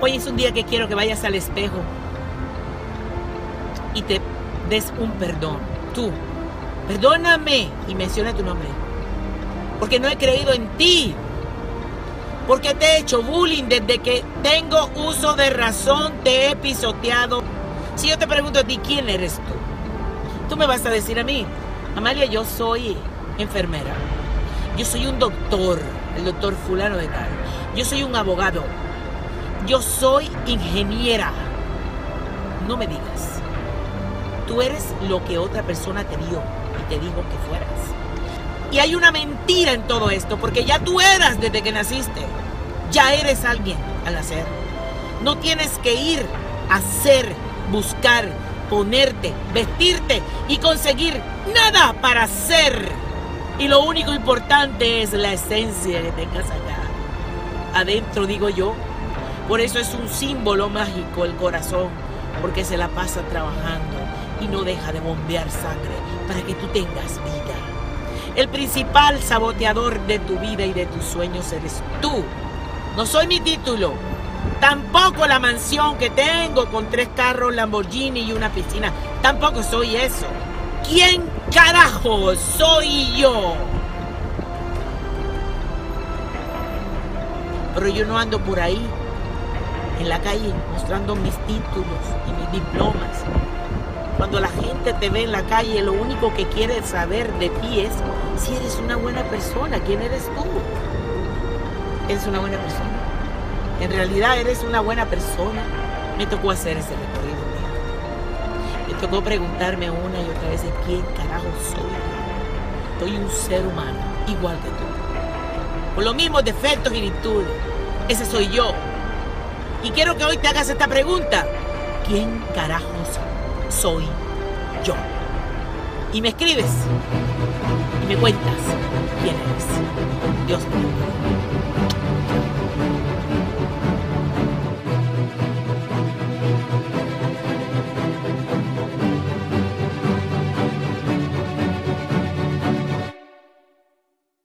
Hoy es un día que quiero que vayas al espejo y te des un perdón. Tú, perdóname y menciona tu nombre. Porque no he creído en ti. Porque te he hecho bullying desde que tengo uso de razón, te he pisoteado. Si yo te pregunto a ti, ¿quién eres tú? Tú me vas a decir a mí, Amalia, yo soy enfermera. Yo soy un doctor, el doctor fulano de tal. Yo soy un abogado. Yo soy ingeniera. No me digas. Tú eres lo que otra persona te dio y te dijo que fueras. Y hay una mentira en todo esto, porque ya tú eras desde que naciste. Ya eres alguien al nacer. No tienes que ir a ser, buscar, ponerte, vestirte y conseguir nada para ser. Y lo único importante es la esencia que tengas acá. Adentro, digo yo. Por eso es un símbolo mágico el corazón, porque se la pasa trabajando y no deja de bombear sangre para que tú tengas vida. El principal saboteador de tu vida y de tus sueños eres tú. No soy mi título, tampoco la mansión que tengo con tres carros Lamborghini y una piscina. Tampoco soy eso. ¿Quién carajo soy yo? Pero yo no ando por ahí, en la calle, mostrando mis títulos y mis diplomas. Cuando la gente te ve en la calle, lo único que quiere saber de ti es si eres una buena persona. ¿Quién eres tú? ¿Eres una buena persona? ¿En realidad eres una buena persona? Me tocó hacer ese recorrido Me tocó preguntarme una y otra vez quién carajo soy. Soy un ser humano, igual que tú. Con los mismos defectos y virtudes. Ese soy yo. Y quiero que hoy te hagas esta pregunta. ¿Quién carajo soy yo? Y me escribes y me cuentas quién eres. Dios te